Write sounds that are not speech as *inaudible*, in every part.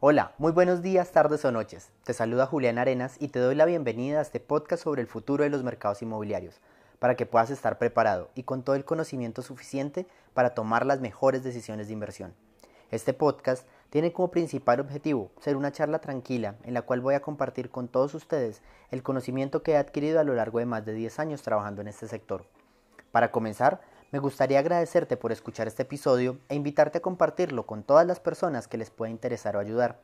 Hola, muy buenos días, tardes o noches. Te saluda Julián Arenas y te doy la bienvenida a este podcast sobre el futuro de los mercados inmobiliarios, para que puedas estar preparado y con todo el conocimiento suficiente para tomar las mejores decisiones de inversión. Este podcast tiene como principal objetivo ser una charla tranquila en la cual voy a compartir con todos ustedes el conocimiento que he adquirido a lo largo de más de 10 años trabajando en este sector. Para comenzar, me gustaría agradecerte por escuchar este episodio e invitarte a compartirlo con todas las personas que les pueda interesar o ayudar.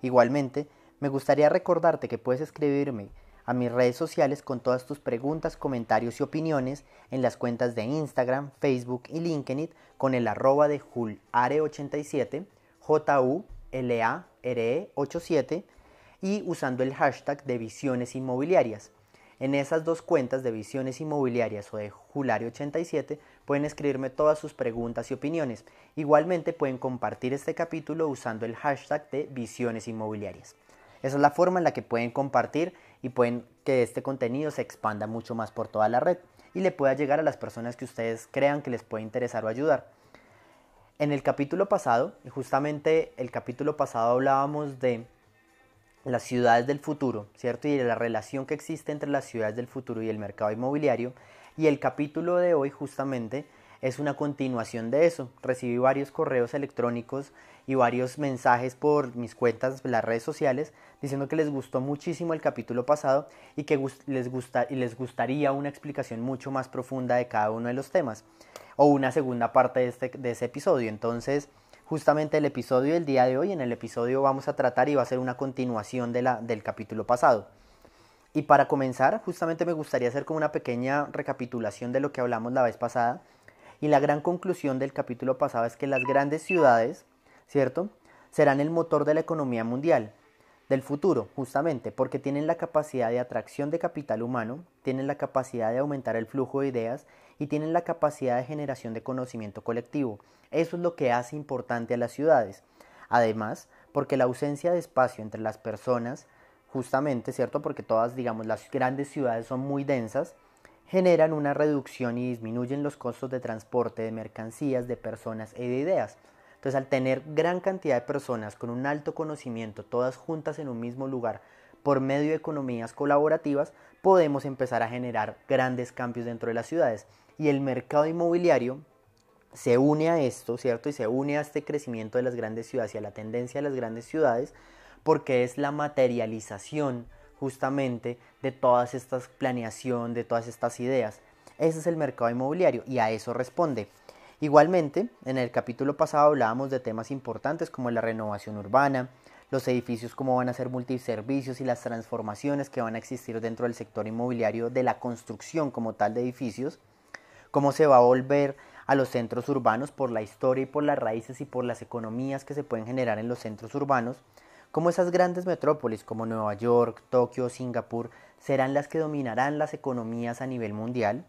Igualmente, me gustaría recordarte que puedes escribirme a mis redes sociales con todas tus preguntas, comentarios y opiniones en las cuentas de Instagram, Facebook y LinkedIn con el arroba de julare87, j u l a r e 87 y usando el hashtag de visiones inmobiliarias. En esas dos cuentas de Visiones Inmobiliarias o de Julari87 pueden escribirme todas sus preguntas y opiniones. Igualmente pueden compartir este capítulo usando el hashtag de Visiones Inmobiliarias. Esa es la forma en la que pueden compartir y pueden que este contenido se expanda mucho más por toda la red y le pueda llegar a las personas que ustedes crean que les puede interesar o ayudar. En el capítulo pasado, justamente el capítulo pasado hablábamos de las ciudades del futuro, ¿cierto? Y la relación que existe entre las ciudades del futuro y el mercado inmobiliario. Y el capítulo de hoy justamente es una continuación de eso. Recibí varios correos electrónicos y varios mensajes por mis cuentas, las redes sociales, diciendo que les gustó muchísimo el capítulo pasado y que les, gusta, y les gustaría una explicación mucho más profunda de cada uno de los temas o una segunda parte de, este, de ese episodio. Entonces, justamente el episodio del día de hoy. En el episodio vamos a tratar y va a ser una continuación de la, del capítulo pasado. Y para comenzar, justamente me gustaría hacer como una pequeña recapitulación de lo que hablamos la vez pasada. Y la gran conclusión del capítulo pasado es que las grandes ciudades, ¿cierto? Serán el motor de la economía mundial del futuro, justamente, porque tienen la capacidad de atracción de capital humano, tienen la capacidad de aumentar el flujo de ideas y tienen la capacidad de generación de conocimiento colectivo. Eso es lo que hace importante a las ciudades. Además, porque la ausencia de espacio entre las personas, justamente, ¿cierto? Porque todas, digamos, las grandes ciudades son muy densas, generan una reducción y disminuyen los costos de transporte de mercancías, de personas y de ideas. Entonces, al tener gran cantidad de personas con un alto conocimiento, todas juntas en un mismo lugar, por medio de economías colaborativas, podemos empezar a generar grandes cambios dentro de las ciudades. Y el mercado inmobiliario se une a esto, ¿cierto? Y se une a este crecimiento de las grandes ciudades y a la tendencia de las grandes ciudades, porque es la materialización justamente de todas estas planeación, de todas estas ideas. Ese es el mercado inmobiliario y a eso responde. Igualmente, en el capítulo pasado hablábamos de temas importantes como la renovación urbana, los edificios cómo van a ser multiservicios y las transformaciones que van a existir dentro del sector inmobiliario de la construcción como tal de edificios, cómo se va a volver a los centros urbanos por la historia y por las raíces y por las economías que se pueden generar en los centros urbanos, cómo esas grandes metrópolis como Nueva York, Tokio, Singapur serán las que dominarán las economías a nivel mundial,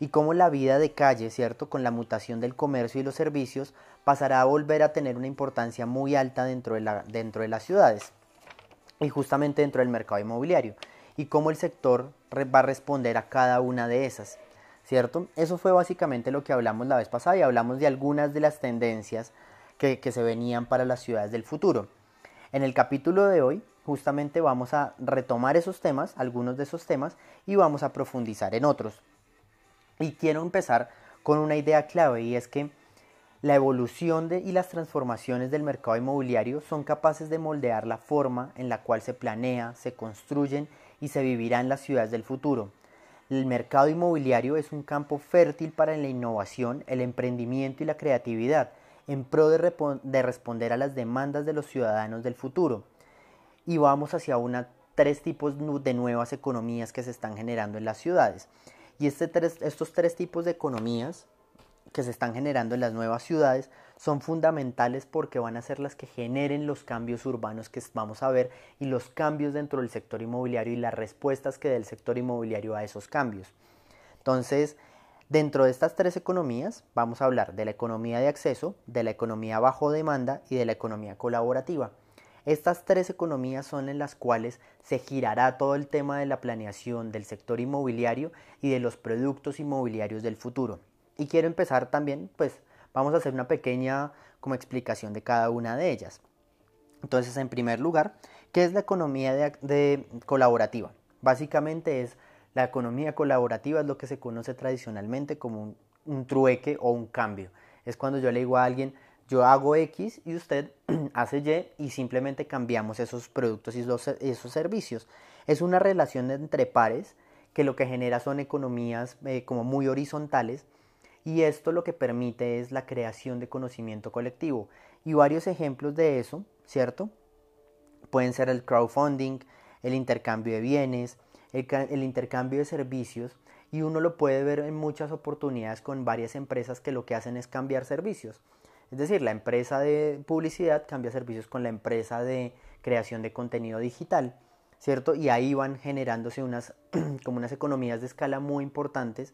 y cómo la vida de calle, ¿cierto? Con la mutación del comercio y los servicios, pasará a volver a tener una importancia muy alta dentro de, la, dentro de las ciudades y justamente dentro del mercado inmobiliario y cómo el sector va a responder a cada una de esas, ¿cierto? Eso fue básicamente lo que hablamos la vez pasada y hablamos de algunas de las tendencias que, se venían para las ciudades del futuro. En el capítulo de hoy justamente vamos a retomar esos temas, algunos de esos temas, y vamos a profundizar en otros. Y quiero empezar con una idea clave y es que la evolución y las transformaciones del mercado inmobiliario son capaces de moldear la forma en la cual se planea, se construyen y se vivirá en las ciudades del futuro. El mercado inmobiliario es un campo fértil para la innovación, el emprendimiento y la creatividad, en pro de, de responder a las demandas de los ciudadanos del futuro. Y vamos hacia una, tres tipos de nuevas economías que se están generando en las ciudades. Y este estos tres tipos de economías que se están generando en las nuevas ciudades son fundamentales porque van a ser las que generen los cambios urbanos que vamos a ver y los cambios dentro del sector inmobiliario y las respuestas que dé el sector inmobiliario a esos cambios. Entonces, dentro de estas tres economías vamos a hablar de la economía de acceso, de la economía bajo demanda y de la economía colaborativa. Estas tres economías son en las cuales se girará todo el tema de la planeación del sector inmobiliario y de los productos inmobiliarios del futuro. Y quiero empezar también, pues vamos a hacer una pequeña como explicación de cada una de ellas. Entonces, en primer lugar, ¿qué es la economía de, colaborativa? Básicamente es la economía colaborativa es lo que se conoce tradicionalmente como un, trueque o un cambio. Es cuando yo le digo a alguien, yo hago X y usted *clears throat* hace Y y simplemente cambiamos esos productos y esos servicios. Es una relación entre pares que lo que genera son economías eh, como muy horizontales y esto lo que permite es la creación de conocimiento colectivo. Y varios ejemplos de eso, ¿cierto? Pueden ser el crowdfunding, el intercambio de bienes, el, intercambio de servicios y uno lo puede ver en muchas oportunidades con varias empresas que lo que hacen es cambiar servicios. Es decir, la empresa de publicidad cambia servicios con la empresa de creación de contenido digital, ¿cierto? Y ahí van generándose unas, *clears throat* como unas economías de escala muy importantes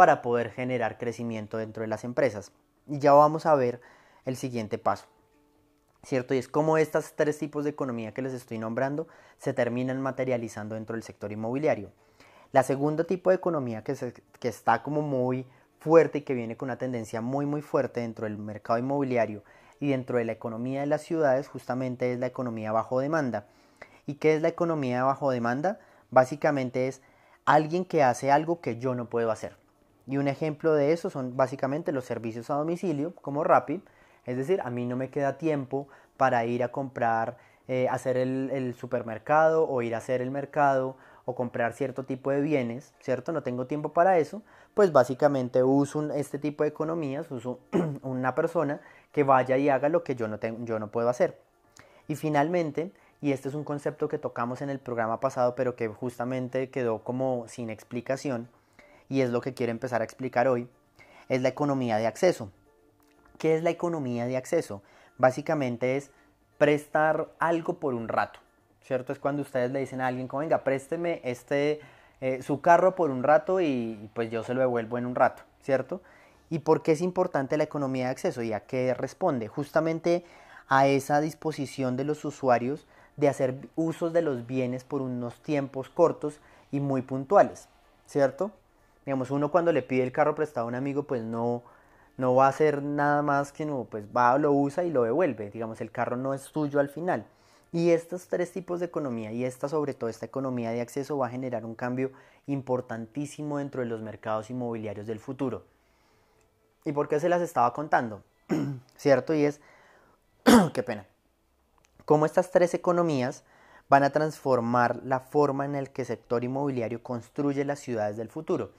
para poder generar crecimiento dentro de las empresas. Y ya vamos a ver el siguiente paso. ¿Cierto? Y es cómo estos tres tipos de economía que les estoy nombrando se terminan materializando dentro del sector inmobiliario. La segunda tipo de economía que, que está como muy fuerte y que viene con una tendencia muy muy fuerte dentro del mercado inmobiliario y dentro de la economía de las ciudades justamente es la economía bajo demanda. ¿Y qué es la economía bajo demanda? Básicamente es alguien que hace algo que yo no puedo hacer. Y un ejemplo de eso son básicamente los servicios a domicilio, como Rapid. Es decir, a mí no me queda tiempo para ir a comprar, eh, hacer el, supermercado o ir a hacer el mercado o comprar cierto tipo de bienes, ¿cierto? No tengo tiempo para eso. Pues básicamente uso este tipo de economías, uso *clears throat* una persona que vaya y haga lo que yo no, tengo, yo no puedo hacer. Y finalmente, y este es un concepto que tocamos en el programa pasado, pero que justamente quedó como sin explicación, y es lo que quiero empezar a explicar hoy, es la economía de acceso. ¿Qué es la economía de acceso? Básicamente es prestar algo por un rato, ¿cierto? Es cuando ustedes le dicen a alguien como, venga, présteme este, eh, su carro por un rato y pues yo se lo devuelvo en un rato, ¿cierto? ¿Y por qué es importante la economía de acceso? ¿Y a qué responde? Justamente a esa disposición de los usuarios de hacer usos de los bienes por unos tiempos cortos y muy puntuales, ¿cierto? Digamos, uno cuando le pide el carro prestado a un amigo, pues no, no va a hacer nada más que no, pues va, lo usa y lo devuelve. Digamos, el carro no es suyo al final. Y estos tres tipos de economía y esta sobre todo esta economía de acceso va a generar un cambio importantísimo dentro de los mercados inmobiliarios del futuro. ¿Y por qué se las estaba contando? *clears throat* ¿Cierto? Y es, *clears throat* qué pena, cómo estas tres economías van a transformar la forma en la que el sector inmobiliario construye las ciudades del futuro.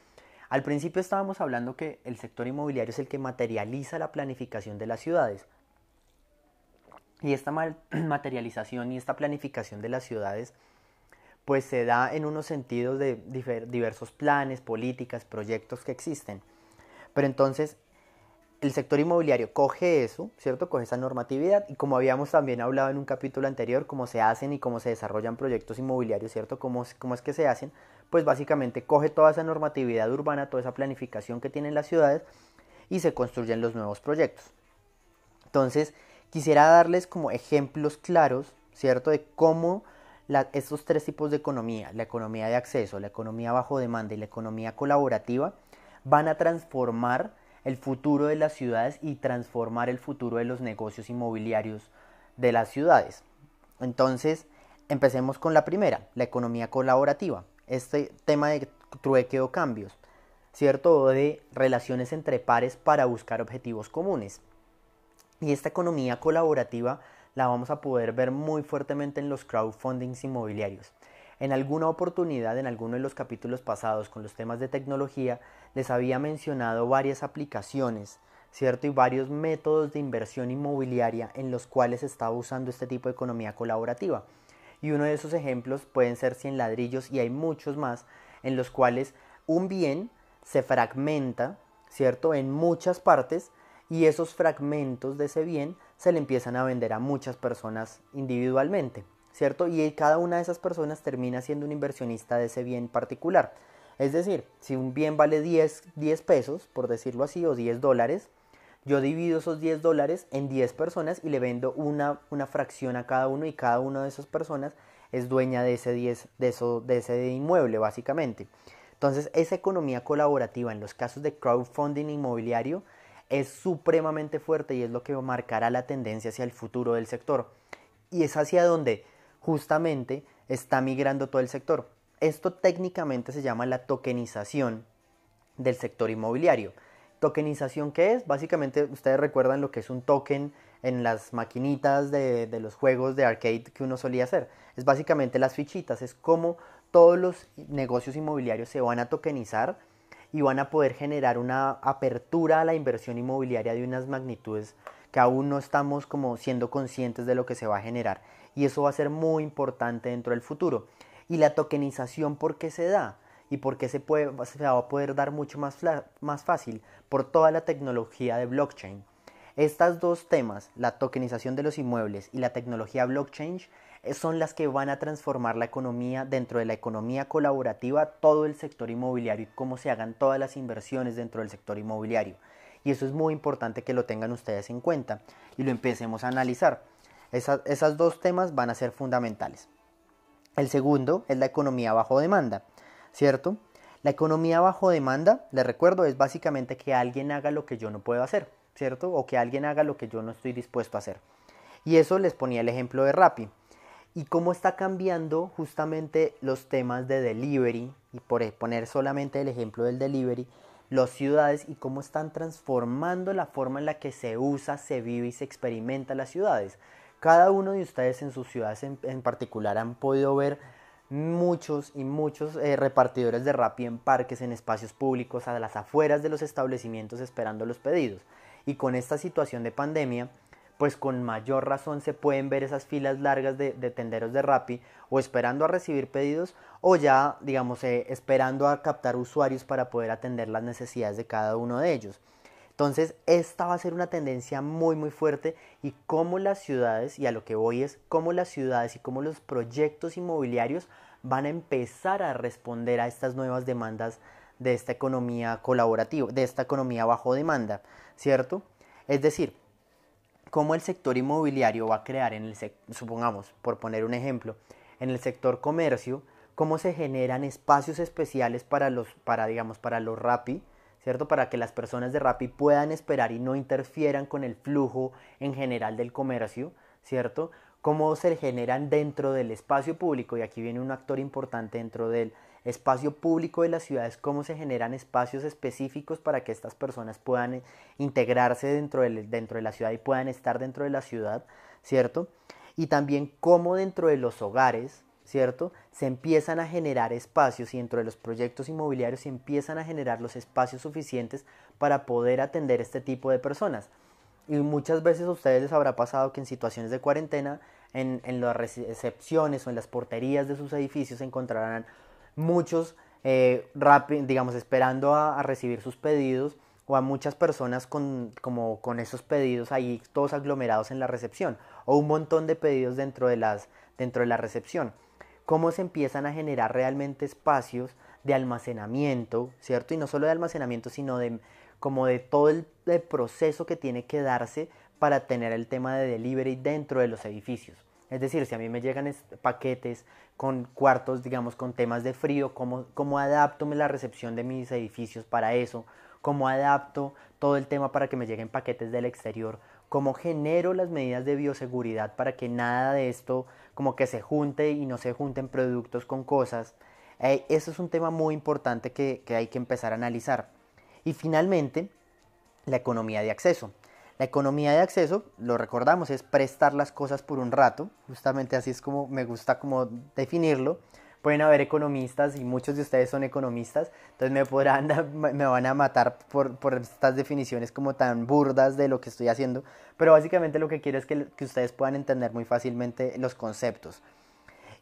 Al principio estábamos hablando que el sector inmobiliario es el que materializa la planificación de las ciudades. Y esta *clears throat* materialización y esta planificación de las ciudades pues se da en unos sentidos de diversos planes, políticas, proyectos que existen. Pero entonces el sector inmobiliario coge eso, ¿cierto? Coge esa normatividad y como habíamos también hablado en un capítulo anterior, cómo se hacen y cómo se desarrollan proyectos inmobiliarios, ¿cierto? Cómo, cómo es que se hacen, pues básicamente coge toda esa normatividad urbana, toda esa planificación que tienen las ciudades y se construyen los nuevos proyectos. Entonces, quisiera darles como ejemplos claros, ¿cierto?, de cómo estos tres tipos de economía, la economía de acceso, la economía bajo demanda y la economía colaborativa, van a transformar el futuro de las ciudades y transformar el futuro de los negocios inmobiliarios de las ciudades. Entonces, empecemos con la primera, la economía colaborativa este tema de trueque o cambios, ¿cierto? O de relaciones entre pares para buscar objetivos comunes. Y esta economía colaborativa la vamos a poder ver muy fuertemente en los crowdfundings inmobiliarios. En alguna oportunidad, en alguno de los capítulos pasados con los temas de tecnología, les había mencionado varias aplicaciones, ¿cierto? Y varios métodos de inversión inmobiliaria en los cuales estaba usando este tipo de economía colaborativa. Y uno de esos ejemplos pueden ser 100 ladrillos y hay muchos más en los cuales un bien se fragmenta, ¿cierto? En muchas partes y esos fragmentos de ese bien se le empiezan a vender a muchas personas individualmente, ¿cierto? Y cada una de esas personas termina siendo un inversionista de ese bien particular. Es decir, si un bien vale 10, 10 pesos, por decirlo así, o 10 dólares, yo divido esos 10 dólares en 10 personas y le vendo una, una fracción a cada uno y cada una de esas personas es dueña de ese, 10, de, eso, de ese inmueble básicamente. Entonces esa economía colaborativa en los casos de crowdfunding inmobiliario es supremamente fuerte y es lo que marcará la tendencia hacia el futuro del sector. Y es hacia donde justamente está migrando todo el sector. Esto técnicamente se llama la tokenización del sector inmobiliario. ¿Tokenización qué es? Básicamente ustedes recuerdan lo que es un token en las maquinitas de, de, los juegos de arcade que uno solía hacer. Es básicamente las fichitas, es como todos los negocios inmobiliarios se van a tokenizar y van a poder generar una apertura a la inversión inmobiliaria de unas magnitudes que aún no estamos como siendo conscientes de lo que se va a generar. Y eso va a ser muy importante dentro del futuro. Y la tokenización, ¿por qué se da? ¿Y por qué se, puede, se va a poder dar mucho más, más fácil? Por toda la tecnología de blockchain. Estas dos temas, la tokenización de los inmuebles y la tecnología blockchain, eh, son las que van a transformar la economía dentro de la economía colaborativa, todo el sector inmobiliario y cómo se hagan todas las inversiones dentro del sector inmobiliario. Y eso es muy importante que lo tengan ustedes en cuenta y lo empecemos a analizar. esas dos temas van a ser fundamentales. El segundo es la economía bajo demanda, ¿cierto? La economía bajo demanda, les recuerdo, es básicamente que alguien haga lo que yo no puedo hacer. ¿cierto? O que alguien haga lo que yo no estoy dispuesto a hacer. Y eso les ponía el ejemplo de Rappi. Y cómo está cambiando justamente los temas de delivery, y por e, poner solamente el ejemplo del delivery, las ciudades y cómo están transformando la forma en la que se usa, se vive y se experimenta las ciudades. Cada uno de ustedes en sus ciudades en, particular han podido ver muchos y muchos eh, repartidores de Rappi en parques, en espacios públicos, a las afueras de los establecimientos esperando los pedidos y con esta situación de pandemia, pues con mayor razón se pueden ver esas filas largas de, tenderos de Rappi o esperando a recibir pedidos o ya, digamos, eh, esperando a captar usuarios para poder atender las necesidades de cada uno de ellos. Entonces, esta va a ser una tendencia muy, muy fuerte y cómo las ciudades, y a lo que voy es cómo las ciudades y cómo los proyectos inmobiliarios van a empezar a responder a estas nuevas demandas de esta economía colaborativa, de esta economía bajo demanda, ¿cierto? Es decir, cómo el sector inmobiliario va a crear en el supongamos, por poner un ejemplo, en el sector comercio, cómo se generan espacios especiales para los para digamos para los ¿cierto? Para que las personas de Rappi puedan esperar y no interfieran con el flujo en general del comercio, ¿cierto? Cómo se generan dentro del espacio público y aquí viene un actor importante dentro del espacio público de las ciudades, cómo se generan espacios específicos para que estas personas puedan eh, integrarse dentro de, dentro de la ciudad y puedan estar dentro de la ciudad, ¿cierto? Y también cómo dentro de los hogares, ¿cierto? Se empiezan a generar espacios y dentro de los proyectos inmobiliarios se empiezan a generar los espacios suficientes para poder atender este tipo de personas. Y muchas veces a ustedes les habrá pasado que en situaciones de cuarentena, en, en las recepciones o en las porterías de sus edificios se encontrarán muchos, eh, digamos, esperando a, recibir sus pedidos o a muchas personas con, como con esos pedidos ahí todos aglomerados en la recepción o un montón de pedidos dentro de, las, dentro de la recepción. Cómo se empiezan a generar realmente espacios de almacenamiento, ¿cierto? Y no solo de almacenamiento, sino de como de todo el proceso que tiene que darse para tener el tema de delivery dentro de los edificios. Es decir, si a mí me llegan paquetes con cuartos, digamos, con temas de frío, ¿cómo, cómo adapto la recepción de mis edificios para eso? ¿Cómo adapto todo el tema para que me lleguen paquetes del exterior? ¿Cómo genero las medidas de bioseguridad para que nada de esto como que se junte y no se junten productos con cosas? Eh, eso es un tema muy importante que hay que empezar a analizar. Y finalmente, la economía de acceso. La economía de acceso, lo recordamos, es prestar las cosas por un rato, justamente así es como me gusta como definirlo. Pueden haber economistas y muchos de ustedes son economistas, entonces me podrán *laughs* me van a matar por, por estas definiciones como tan burdas de lo que estoy haciendo, pero básicamente lo que quiero es que, que ustedes puedan entender muy fácilmente los conceptos.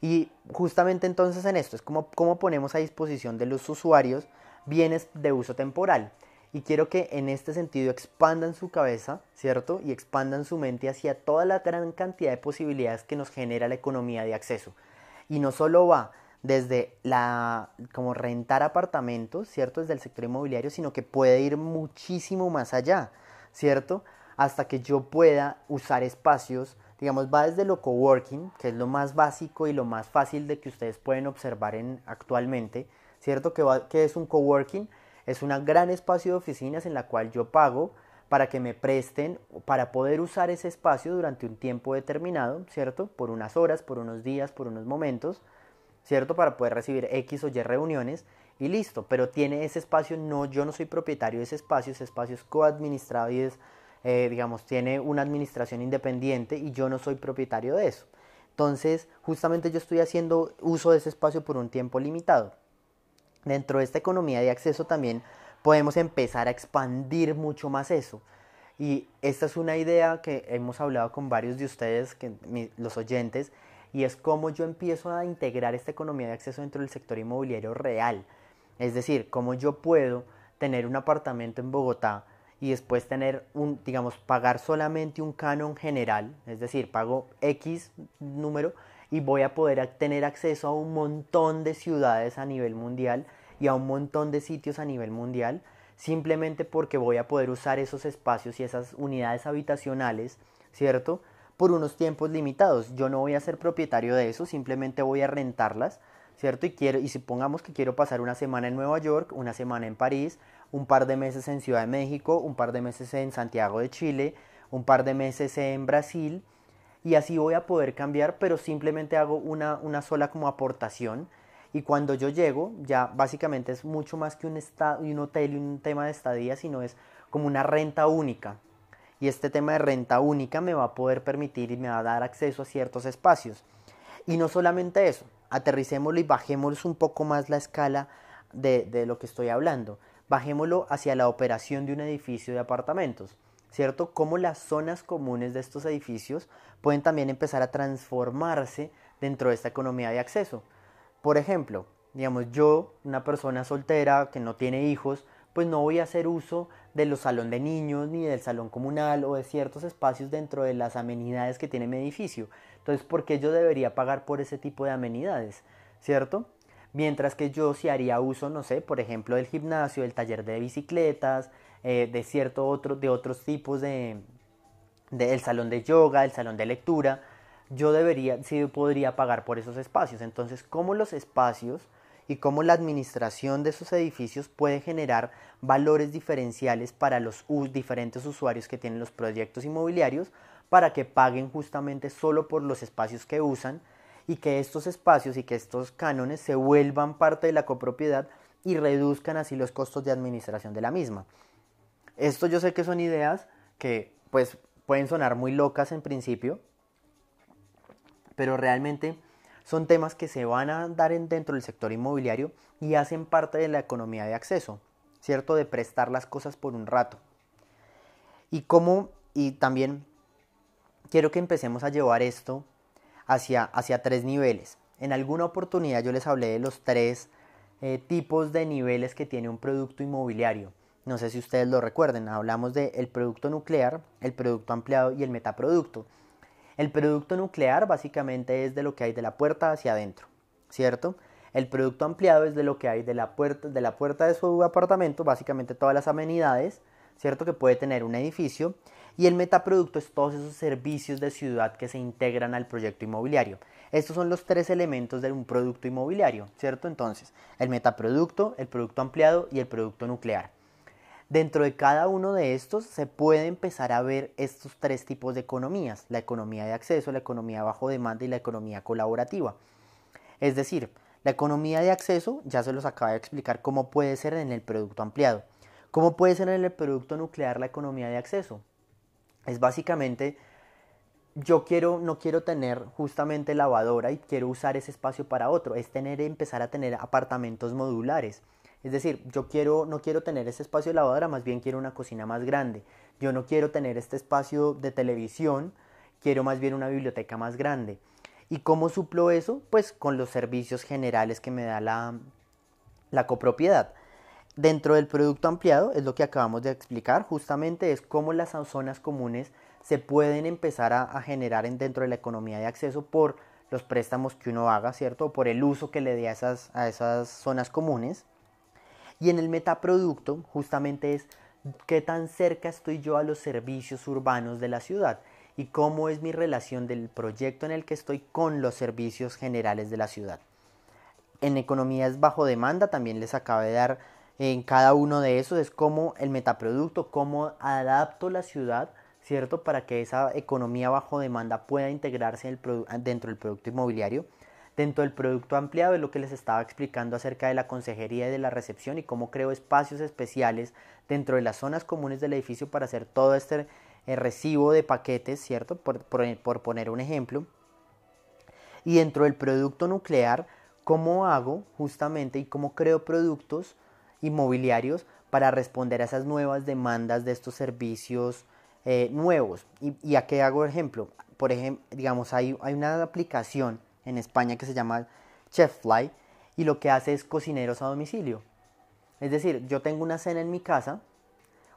Y justamente entonces en esto es como cómo ponemos a disposición de los usuarios bienes de uso temporal y quiero que en este sentido expandan su cabeza, ¿cierto? Y expandan su mente hacia toda la gran cantidad de posibilidades que nos genera la economía de acceso. Y no solo va desde la como rentar apartamentos, ¿cierto? Desde el sector inmobiliario, sino que puede ir muchísimo más allá, ¿cierto? Hasta que yo pueda usar espacios, digamos, va desde lo coworking, que es lo más básico y lo más fácil de que ustedes pueden observar en, actualmente, ¿cierto? Que, va, que es un coworking? Es un gran espacio de oficinas en la cual yo pago para que me presten, para poder usar ese espacio durante un tiempo determinado, ¿cierto? Por unas horas, por unos días, por unos momentos, ¿cierto? Para poder recibir X o Y reuniones y listo, pero tiene ese espacio, no, yo no soy propietario de ese espacio, ese espacio es coadministrado y es, eh, digamos, tiene una administración independiente y yo no soy propietario de eso. Entonces, justamente yo estoy haciendo uso de ese espacio por un tiempo limitado. Dentro de esta economía de acceso también podemos empezar a expandir mucho más eso. Y esta es una idea que hemos hablado con varios de ustedes, que, los oyentes, y es cómo yo empiezo a integrar esta economía de acceso dentro del sector inmobiliario real. Es decir, cómo yo puedo tener un apartamento en Bogotá y después tener un, digamos, pagar solamente un canon general, es decir, pago X número y voy a poder tener acceso a un montón de ciudades a nivel mundial y a un montón de sitios a nivel mundial, simplemente porque voy a poder usar esos espacios y esas unidades habitacionales, ¿cierto? Por unos tiempos limitados. Yo no voy a ser propietario de eso, simplemente voy a rentarlas, ¿cierto? Y quiero y supongamos que quiero pasar una semana en Nueva York, una semana en París, un par de meses en Ciudad de México, un par de meses en Santiago de Chile, un par de meses en Brasil y así voy a poder cambiar, pero simplemente hago una, una sola como aportación y cuando yo llego ya básicamente es mucho más que un, un hotel y un tema de estadía, sino es como una renta única. Y este tema de renta única me va a poder permitir y me va a dar acceso a ciertos espacios. Y no solamente eso, aterricémoslo y bajémoslo un poco más la escala de, de lo que estoy hablando bajémoslo hacia la operación de un edificio de apartamentos, ¿cierto? Cómo las zonas comunes de estos edificios pueden también empezar a transformarse dentro de esta economía de acceso. Por ejemplo, digamos, yo, una persona soltera que no tiene hijos, pues no voy a hacer uso de los salón de niños ni del salón comunal o de ciertos espacios dentro de las amenidades que tiene mi edificio. Entonces, ¿por qué yo debería pagar por ese tipo de amenidades? ¿Cierto? Mientras que yo sí haría uso, no sé, por ejemplo, del gimnasio, del taller de bicicletas, eh, de cierto otro, de otros tipos de, del salón de yoga, del salón de lectura, yo debería, sí podría pagar por esos espacios. Entonces, ¿cómo los espacios y cómo la administración de esos edificios puede generar valores diferenciales para los diferentes usuarios que tienen los proyectos inmobiliarios para que paguen justamente solo por los espacios que usan y que estos espacios y que estos cánones se vuelvan parte de la copropiedad y reduzcan así los costos de administración de la misma. Esto yo sé que son ideas que pues pueden sonar muy locas en principio, pero realmente son temas que se van a dar dentro del sector inmobiliario y hacen parte de la economía de acceso, ¿cierto? De prestar las cosas por un rato. Y cómo, y también quiero que empecemos a llevar esto hacia, hacia tres niveles. En alguna oportunidad yo les hablé de los tres eh, tipos de niveles que tiene un producto inmobiliario. No sé si ustedes lo recuerden, hablamos del el producto nuclear, el producto ampliado y el metaproducto. El producto nuclear básicamente es de lo que hay de la puerta hacia adentro, ¿cierto? El producto ampliado es de lo que hay de la puerta de, la puerta de su apartamento, básicamente todas las amenidades, ¿cierto? Que puede tener un edificio. Y el metaproducto es todos esos servicios de ciudad que se integran al proyecto inmobiliario. Estos son los tres elementos de un producto inmobiliario, ¿cierto? Entonces, el metaproducto, el producto ampliado y el producto nuclear. Dentro de cada uno de estos se puede empezar a ver estos tres tipos de economías, la economía de acceso, la economía bajo demanda y la economía colaborativa. Es decir, la economía de acceso, ya se los acaba de explicar cómo puede ser en el producto ampliado. ¿Cómo puede ser en el producto nuclear la economía de acceso? Es básicamente, yo quiero, no quiero tener justamente lavadora y quiero usar ese espacio para otro, es tener, empezar a tener apartamentos modulares. Es decir, yo quiero, no quiero tener ese espacio de lavadora, más bien quiero una cocina más grande. Yo no quiero tener este espacio de televisión, quiero más bien una biblioteca más grande. ¿Y cómo suplo eso? Pues con los servicios generales que me da la, la copropiedad. Dentro del producto ampliado, es lo que acabamos de explicar, justamente es cómo las zonas comunes se pueden empezar a, generar dentro de la economía de acceso por los préstamos que uno haga, ¿cierto? O por el uso que le dé a esas, a esas zonas comunes. Y en el metaproducto, justamente es qué tan cerca estoy yo a los servicios urbanos de la ciudad y cómo es mi relación del proyecto en el que estoy con los servicios generales de la ciudad. En economías bajo demanda también les acabo de dar en cada uno de esos es cómo el metaproducto, cómo adapto la ciudad, ¿cierto? Para que esa economía bajo demanda pueda integrarse dentro del producto inmobiliario. Dentro del producto ampliado es lo que les estaba explicando acerca de la consejería y de la recepción y cómo creo espacios especiales dentro de las zonas comunes del edificio para hacer todo este eh, recibo de paquetes, ¿cierto? Por, poner un ejemplo. Y dentro del producto nuclear, cómo hago justamente y cómo creo productos inmobiliarios para responder a esas nuevas demandas de estos servicios eh, nuevos. ¿Y, a qué hago ejemplo? Por ejemplo, digamos, hay, hay una aplicación en España que se llama Chefly y lo que hace es cocineros a domicilio. Es decir, yo tengo una cena en mi casa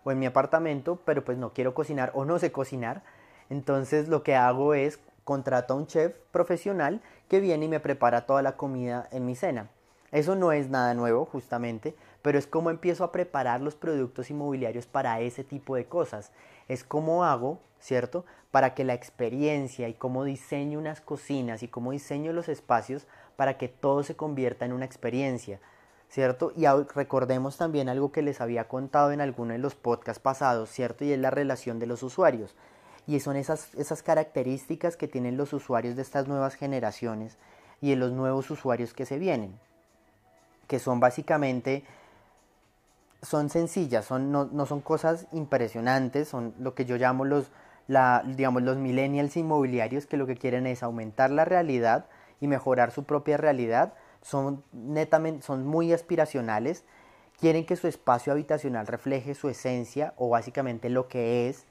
o en mi apartamento, pero pues no quiero cocinar o no sé cocinar. Entonces lo que hago es contrato a un chef profesional que viene y me prepara toda la comida en mi cena. Eso no es nada nuevo, justamente, pero es como empiezo a preparar los productos inmobiliarios para ese tipo de cosas. Es como hago, ¿cierto? Para que la experiencia y cómo diseño unas cocinas y cómo diseño los espacios para que todo se convierta en una experiencia, ¿cierto? Y recordemos también algo que les había contado en alguno de los podcasts pasados, ¿cierto? Y es la relación de los usuarios. Y son esas, esas características que tienen los usuarios de estas nuevas generaciones y de los nuevos usuarios que se vienen, que son básicamente son sencillas, son, no, no, son cosas impresionantes, son lo que yo llamo los, la, digamos, los millennials inmobiliarios que lo que quieren es aumentar la realidad y mejorar su propia realidad, son netamente, son muy aspiracionales, quieren que su espacio habitacional refleje su esencia o básicamente lo que es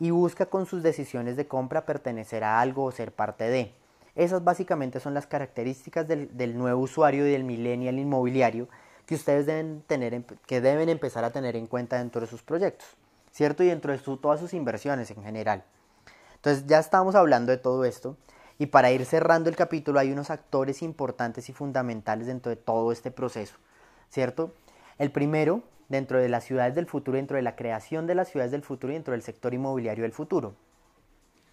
y busca con sus decisiones de compra pertenecer a algo o ser parte de. Esas básicamente son las características del, del nuevo usuario y del millennial inmobiliario que ustedes deben tener, que deben empezar a tener en cuenta dentro de sus proyectos, ¿cierto? Y dentro de todas sus inversiones en general. Entonces ya estamos hablando de todo esto y para ir cerrando el capítulo hay unos actores importantes y fundamentales dentro de todo este proceso, ¿cierto? El primero, dentro de las ciudades del futuro, dentro de la creación de las ciudades del futuro y dentro del sector inmobiliario del futuro.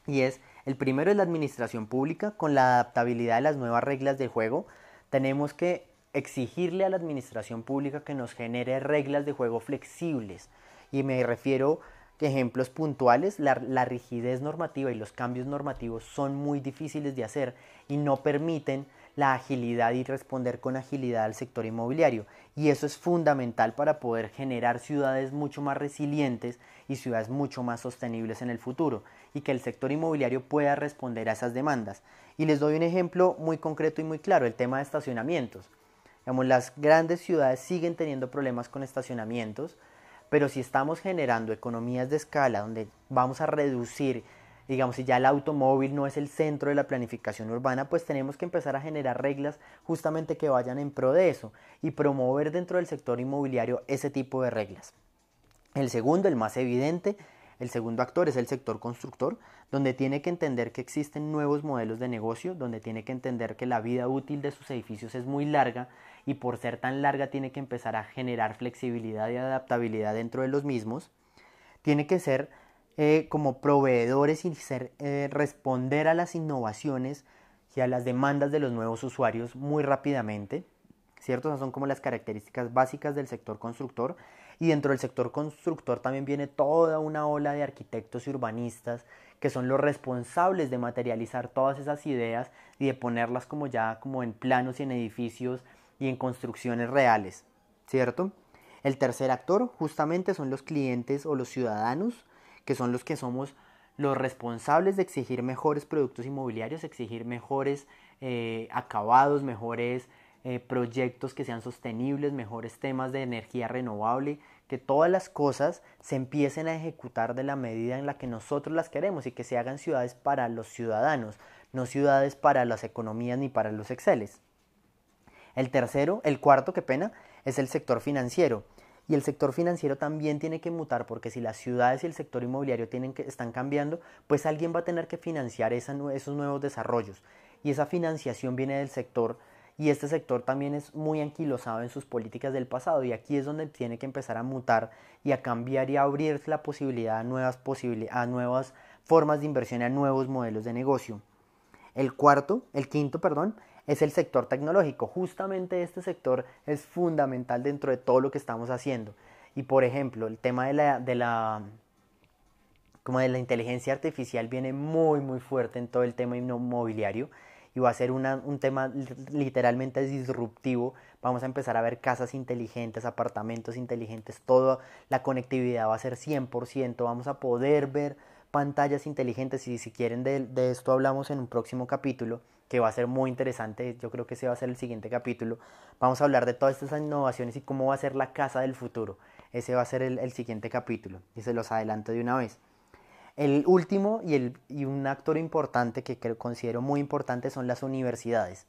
Y es, el primero es la administración pública con la adaptabilidad de las nuevas reglas del juego. Tenemos que exigirle a la administración pública que nos genere reglas de juego flexibles. Y me refiero a ejemplos puntuales, la, la, rigidez normativa y los cambios normativos son muy difíciles de hacer y no permiten la agilidad y responder con agilidad al sector inmobiliario. Y eso es fundamental para poder generar ciudades mucho más resilientes y ciudades mucho más sostenibles en el futuro y que el sector inmobiliario pueda responder a esas demandas. Y les doy un ejemplo muy concreto y muy claro, el tema de estacionamientos las grandes ciudades siguen teniendo problemas con estacionamientos, pero si estamos generando economías de escala donde vamos a reducir, digamos, si ya el automóvil no es el centro de la planificación urbana, pues tenemos que empezar a generar reglas justamente que vayan en pro de eso y promover dentro del sector inmobiliario ese tipo de reglas. El segundo, el más evidente, el segundo actor es el sector constructor, donde tiene que entender que existen nuevos modelos de negocio, donde tiene que entender que la vida útil de sus edificios es muy larga y por ser tan larga tiene que empezar a generar flexibilidad y adaptabilidad dentro de los mismos. Tiene que ser eh, como proveedores y ser, eh, responder a las innovaciones y a las demandas de los nuevos usuarios muy rápidamente. ¿Cierto? Esas son como las características básicas del sector constructor. Y dentro del sector constructor también viene toda una ola de arquitectos y urbanistas que son los responsables de materializar todas esas ideas y de ponerlas como ya como en planos y en edificios y en construcciones reales, ¿cierto? El tercer actor justamente son los clientes o los ciudadanos, que son los que somos los responsables de exigir mejores productos inmobiliarios, exigir mejores eh, acabados, mejores eh, proyectos que sean sostenibles, mejores temas de energía renovable, que todas las cosas se empiecen a ejecutar de la medida en la que nosotros las queremos y que se hagan ciudades para los ciudadanos, no ciudades para las economías ni para los exceles. El tercero, el cuarto, qué pena, es el sector financiero. Y el sector financiero también tiene que mutar porque si las ciudades y el sector inmobiliario tienen que, están cambiando, pues alguien va a tener que financiar esos nuevos desarrollos. Y esa financiación viene del sector y este sector también es muy anquilosado en sus políticas del pasado y aquí es donde tiene que empezar a mutar y a cambiar y a abrirse la posibilidad a nuevas, a nuevas formas de inversión, a nuevos modelos de negocio. El cuarto, el quinto, perdón, es el sector tecnológico. Justamente este sector es fundamental dentro de todo lo que estamos haciendo. Y por ejemplo, el tema de la, de la, como de la inteligencia artificial viene muy, muy fuerte en todo el tema inmobiliario y va a ser un tema literalmente disruptivo. Vamos a empezar a ver casas inteligentes, apartamentos inteligentes, toda la conectividad va a ser 100%, vamos a poder ver pantallas inteligentes y si quieren de, de esto hablamos en un próximo capítulo que va a ser muy interesante, yo creo que ese va a ser el siguiente capítulo. Vamos a hablar de todas estas innovaciones y cómo va a ser la casa del futuro. Ese va a ser el, siguiente capítulo y se los adelanto de una vez. El último y, el, y un actor importante que considero muy importante son las universidades.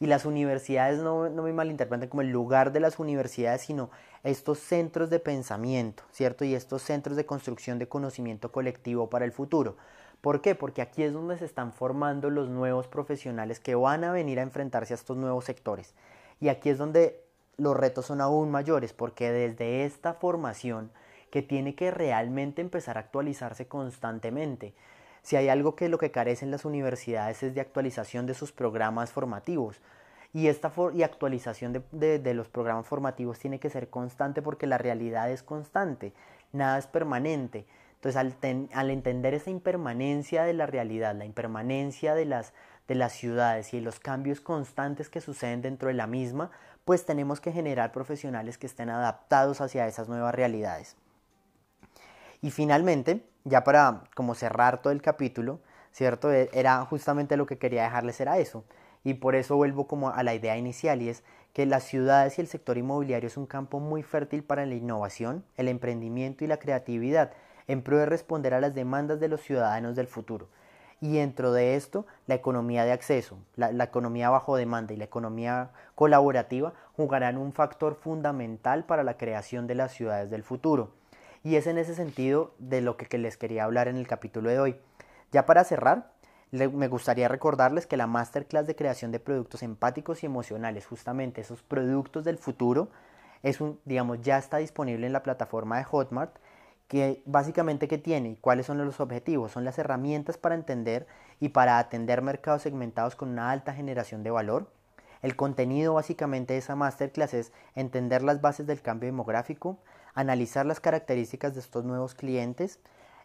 Y las universidades no, no me malinterpreten como el lugar de las universidades, sino estos centros de pensamiento, ¿cierto? Y estos centros de construcción de conocimiento colectivo para el futuro. ¿Por qué? Porque aquí es donde se están formando los nuevos profesionales que van a venir a enfrentarse a estos nuevos sectores. Y aquí es donde los retos son aún mayores, porque desde esta formación que tiene que realmente empezar a actualizarse constantemente. Si hay algo que lo que carecen las universidades es de actualización de sus programas formativos. Y esta y actualización de, los programas formativos tiene que ser constante porque la realidad es constante, nada es permanente. Entonces, al, entender esa impermanencia de la realidad, la impermanencia de las, de las ciudades y los cambios constantes que suceden dentro de la misma, pues tenemos que generar profesionales que estén adaptados hacia esas nuevas realidades. Y finalmente, ya para como cerrar todo el capítulo, ¿cierto? E, era justamente lo que quería dejarles era eso. Y por eso vuelvo como a la idea inicial y es que las ciudades y el sector inmobiliario es un campo muy fértil para la innovación, el emprendimiento y la creatividad en pro de responder a las demandas de los ciudadanos del futuro. Y dentro de esto, la economía de acceso, la, economía bajo demanda y la economía colaborativa jugarán un factor fundamental para la creación de las ciudades del futuro. Y es en ese sentido de lo que les quería hablar en el capítulo de hoy. Ya para cerrar, me gustaría recordarles que la masterclass de creación de productos empáticos y emocionales, justamente esos productos del futuro, es un, digamos, ya está disponible en la plataforma de Hotmart que básicamente qué tiene y cuáles son los objetivos. Son las herramientas para entender y para atender mercados segmentados con una alta generación de valor. El contenido básicamente de esa masterclass es entender las bases del cambio demográfico, analizar las características de estos nuevos clientes,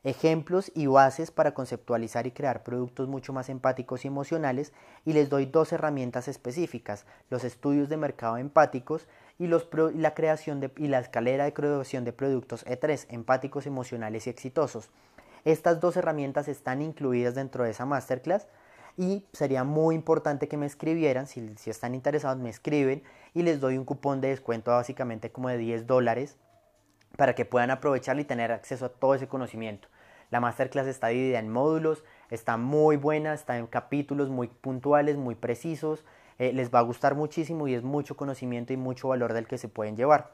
ejemplos y bases para conceptualizar y crear productos mucho más empáticos y emocionales y les doy dos herramientas específicas, los estudios de mercado empáticos y, la creación y la escalera de creación de productos E3, empáticos, emocionales y exitosos. Estas dos herramientas están incluidas dentro de esa masterclass y sería muy importante que me escribieran, si, si están interesados me escriben y les doy un cupón de descuento básicamente como de 10 dólares para que puedan aprovecharlo y tener acceso a todo ese conocimiento. La masterclass está dividida en módulos, está muy buena, está en capítulos muy puntuales, muy precisos, eh, les va a gustar muchísimo y es mucho conocimiento y mucho valor del que se pueden llevar.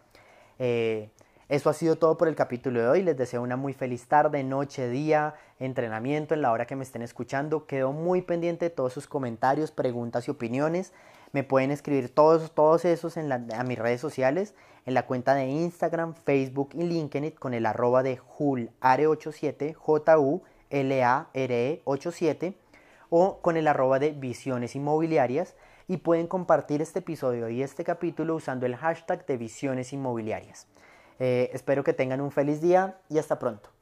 Eh, eso ha sido todo por el capítulo de hoy. Les deseo una muy feliz tarde, noche, día, entrenamiento en la hora que me estén escuchando. Quedo muy pendiente de todos sus comentarios, preguntas y opiniones. Me pueden escribir todos, todos esos en a mis redes sociales, en la cuenta de Instagram, Facebook y LinkedIn con el arroba de julare87, J-U-L-A-R-E 87 o con el arroba de visiones inmobiliarias y pueden compartir este episodio y este capítulo usando el hashtag de visiones inmobiliarias. Eh, espero que tengan un feliz día y hasta pronto.